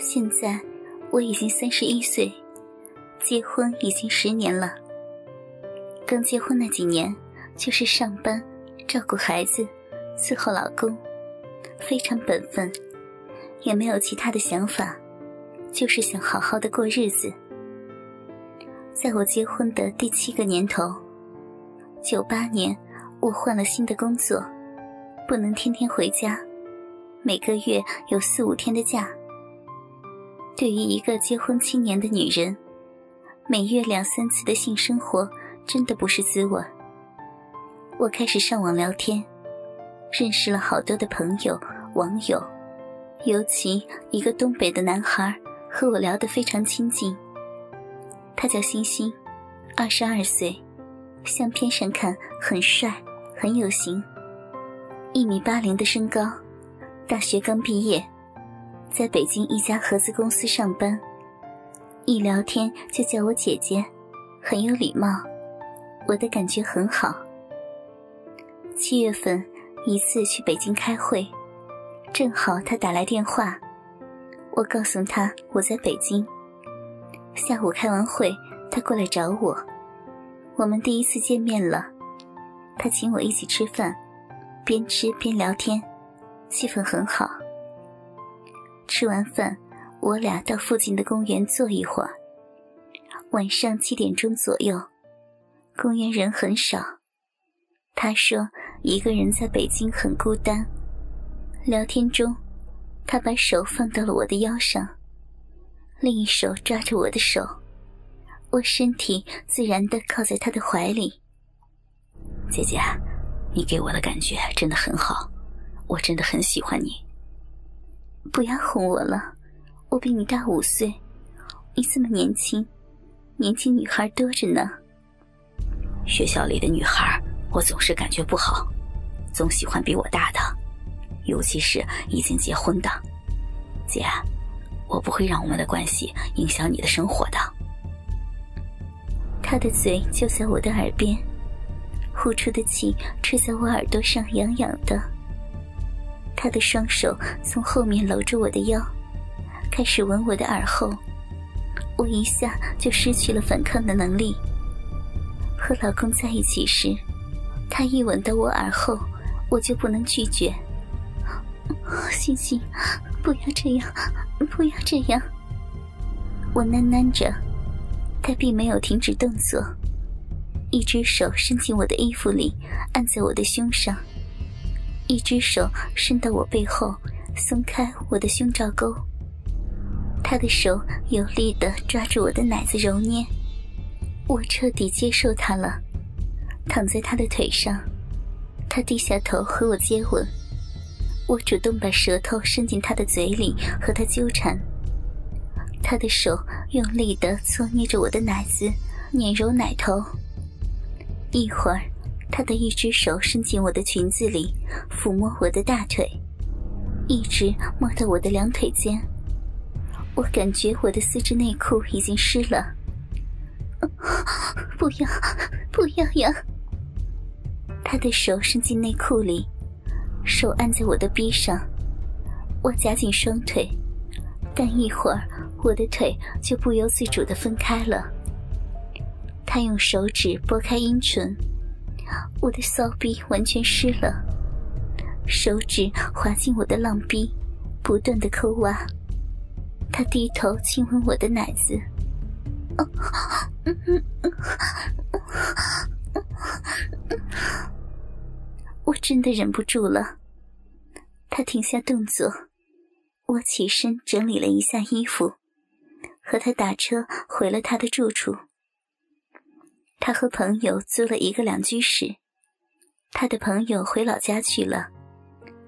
现在我已经三十一岁，结婚已经十年了。刚结婚那几年，就是上班、照顾孩子、伺候老公，非常本分，也没有其他的想法，就是想好好的过日子。在我结婚的第七个年头，九八年，我换了新的工作，不能天天回家，每个月有四五天的假。对于一个结婚七年的女人，每月两三次的性生活真的不是滋味。我开始上网聊天，认识了好多的朋友、网友，尤其一个东北的男孩和我聊得非常亲近。他叫星星，二十二岁，相片上看很帅，很有型，一米八零的身高，大学刚毕业。在北京一家合资公司上班，一聊天就叫我姐姐，很有礼貌，我的感觉很好。七月份一次去北京开会，正好他打来电话，我告诉他我在北京。下午开完会，他过来找我，我们第一次见面了，他请我一起吃饭，边吃边聊天，气氛很好。吃完饭，我俩到附近的公园坐一会儿。晚上七点钟左右，公园人很少。他说一个人在北京很孤单。聊天中，他把手放到了我的腰上，另一手抓着我的手，我身体自然的靠在他的怀里。姐姐，你给我的感觉真的很好，我真的很喜欢你。不要哄我了，我比你大五岁，你这么年轻，年轻女孩多着呢。学校里的女孩，我总是感觉不好，总喜欢比我大的，尤其是已经结婚的。姐，我不会让我们的关系影响你的生活的。他的嘴就在我的耳边，呼出的气吹在我耳朵上，痒痒的。他的双手从后面搂着我的腰，开始吻我的耳后，我一下就失去了反抗的能力。和老公在一起时，他一吻到我耳后，我就不能拒绝。星星，不要这样，不要这样！我喃喃着，他并没有停止动作，一只手伸进我的衣服里，按在我的胸上。一只手伸到我背后，松开我的胸罩钩。他的手有力地抓住我的奶子揉捏，我彻底接受他了，躺在他的腿上，他低下头和我接吻，我主动把舌头伸进他的嘴里和他纠缠，他的手用力地搓捏着我的奶子，捻揉奶头，一会儿。他的一只手伸进我的裙子里，抚摸我的大腿，一直摸到我的两腿间。我感觉我的丝质内裤已经湿了。不要，不要呀！他的手伸进内裤里，手按在我的臂上。我夹紧双腿，但一会儿我的腿就不由自主的分开了。他用手指拨开阴唇。我的骚逼完全湿了，手指滑进我的浪逼，不断的抠挖。他低头亲吻我的奶子，我真的忍不住了。他停下动作，我起身整理了一下衣服，和他打车回了他的住处。他和朋友租了一个两居室，他的朋友回老家去了，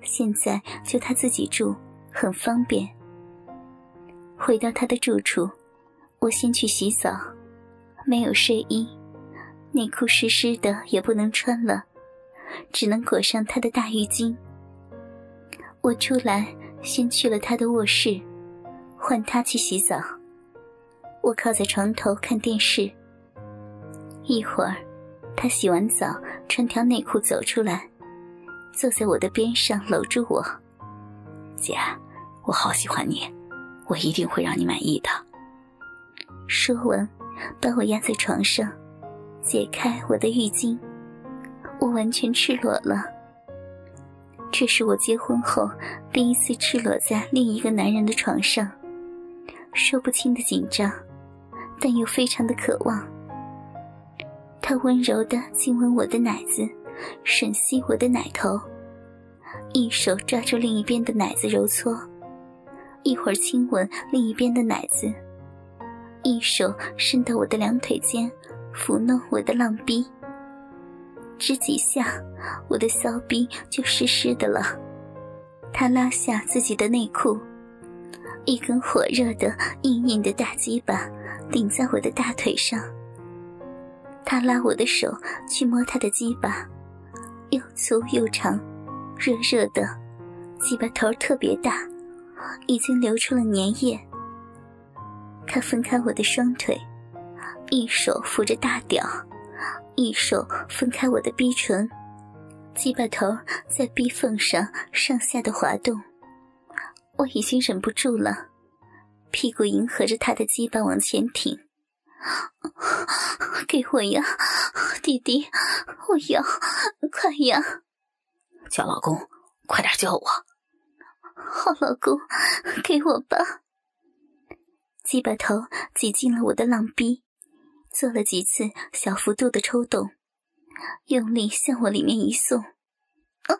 现在就他自己住，很方便。回到他的住处，我先去洗澡，没有睡衣，内裤湿湿的也不能穿了，只能裹上他的大浴巾。我出来，先去了他的卧室，换他去洗澡。我靠在床头看电视。一会儿，他洗完澡，穿条内裤走出来，坐在我的边上，搂住我。姐，我好喜欢你，我一定会让你满意的。说完，把我压在床上，解开我的浴巾，我完全赤裸了。这是我结婚后第一次赤裸在另一个男人的床上，说不清的紧张，但又非常的渴望。他温柔的亲吻我的奶子，吮吸我的奶头，一手抓住另一边的奶子揉搓，一会儿亲吻另一边的奶子，一手伸到我的两腿间，抚弄我的浪逼。只几下，我的骚逼就湿湿的了。他拉下自己的内裤，一根火热的、硬硬的大鸡巴顶在我的大腿上。他拉我的手去摸他的鸡巴，又粗又长，热热的，鸡巴头特别大，已经流出了粘液。他分开我的双腿，一手扶着大屌。一手分开我的逼唇，鸡巴头在逼缝上上下的滑动，我已经忍不住了，屁股迎合着他的鸡巴往前挺，给我呀，弟弟，我要，快呀！叫老公，快点叫我！好老公，给我吧！鸡巴头挤进了我的浪逼。做了几次小幅度的抽动，用力向我里面一送，啊，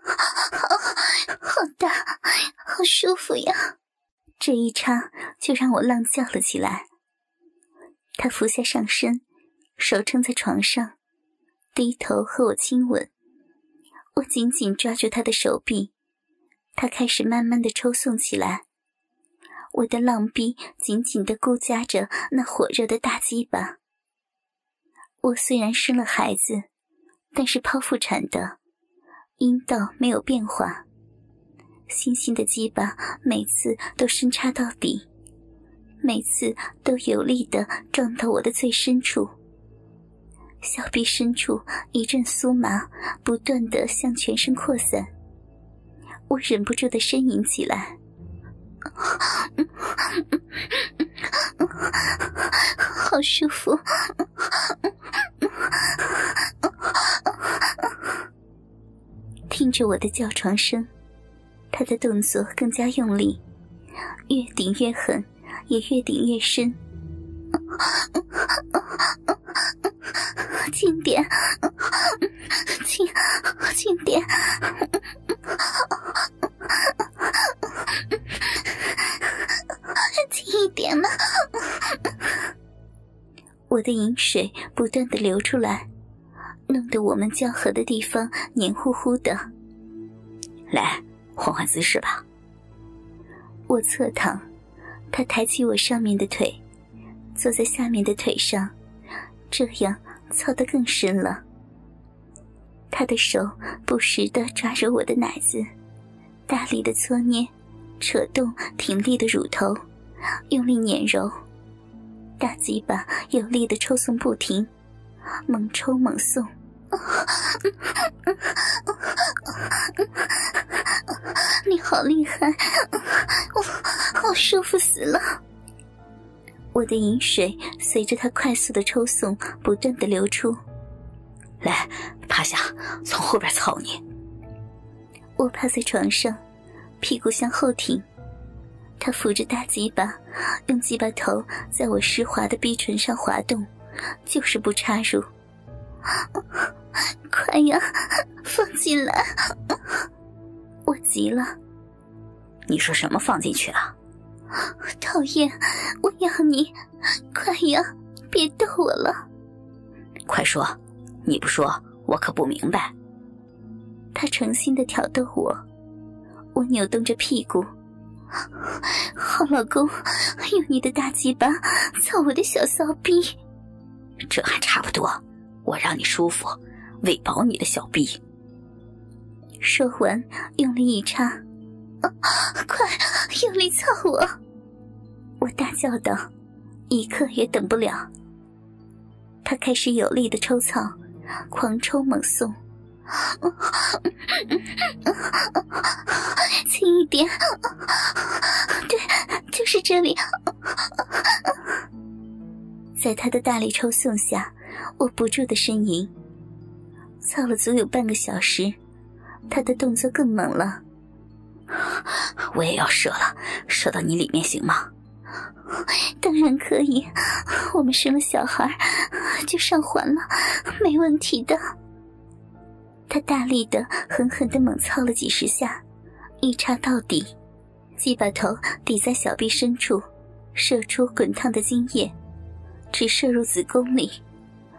好大，好舒服呀！这一插就让我浪叫了起来。他俯下上身，手撑在床上，低头和我亲吻。我紧紧抓住他的手臂，他开始慢慢的抽送起来。我的浪逼紧紧的箍夹着那火热的大鸡巴。我虽然生了孩子，但是剖腹产的，阴道没有变化。星星的鸡巴每次都深插到底，每次都有力的撞到我的最深处。小臂深处一阵酥麻，不断的向全身扩散。我忍不住的呻吟起来，好舒服。听着我的叫床声，他的动作更加用力，越顶越狠，也越顶越深。轻点，轻，轻点，轻一点嘛！我的饮水不断的流出来。弄得我们交合的地方黏糊糊的。来，换换姿势吧。我侧躺，他抬起我上面的腿，坐在下面的腿上，这样操得更深了。他的手不时的抓着我的奶子，大力的搓捏，扯动挺立的乳头，用力捻揉，大鸡巴有力的抽送不停，猛抽猛送。你好厉害，我好舒服死了。我的饮水随着他快速的抽送不断的流出。来，趴下，从后边操你。我趴在床上，屁股向后挺，他扶着大鸡巴，用鸡巴头在我湿滑的逼唇上滑动，就是不插入。快呀，放进来！我急了。你说什么？放进去了？讨厌！我要你，快呀，别逗我了。快说！你不说，我可不明白。他诚心的挑逗我，我扭动着屁股。好老公，用你的大鸡巴操我的小骚逼。这还差不多。我让你舒服，喂饱你的小臂。说完，用力一插，快用力操我！我大叫道，一刻也等不了。他开始有力的抽操，狂抽猛送，轻一点，对，就是这里。在他的大力抽送下，我不住的呻吟。操了足有半个小时，他的动作更猛了。我也要射了，射到你里面行吗？当然可以，我们生了小孩就上环了，没问题的。他大力的、狠狠的猛操了几十下，一插到底，即把头抵在小臂深处，射出滚烫的精液，直射入子宫里。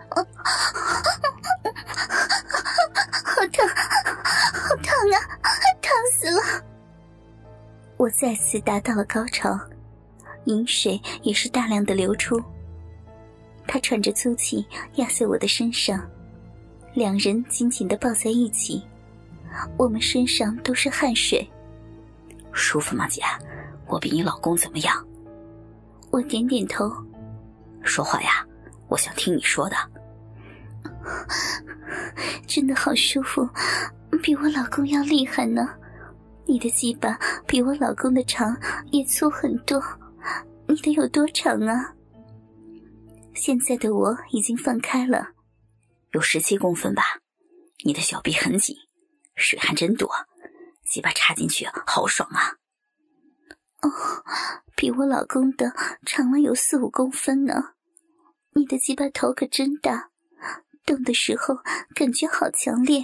好疼，好疼啊，疼死了！我再次达到了高潮，饮水也是大量的流出。他喘着粗气压在我的身上，两人紧紧的抱在一起，我们身上都是汗水。舒服吗，姐？我比你老公怎么样？我点点头。说话呀，我想听你说的。真的好舒服，比我老公要厉害呢。你的鸡巴比我老公的长也粗很多，你的有多长啊？现在的我已经放开了，有十七公分吧。你的小臂很紧，水还真多，鸡巴插进去好爽啊！哦，比我老公的长了有四五公分呢。你的鸡巴头可真大，动的时候感觉好强烈。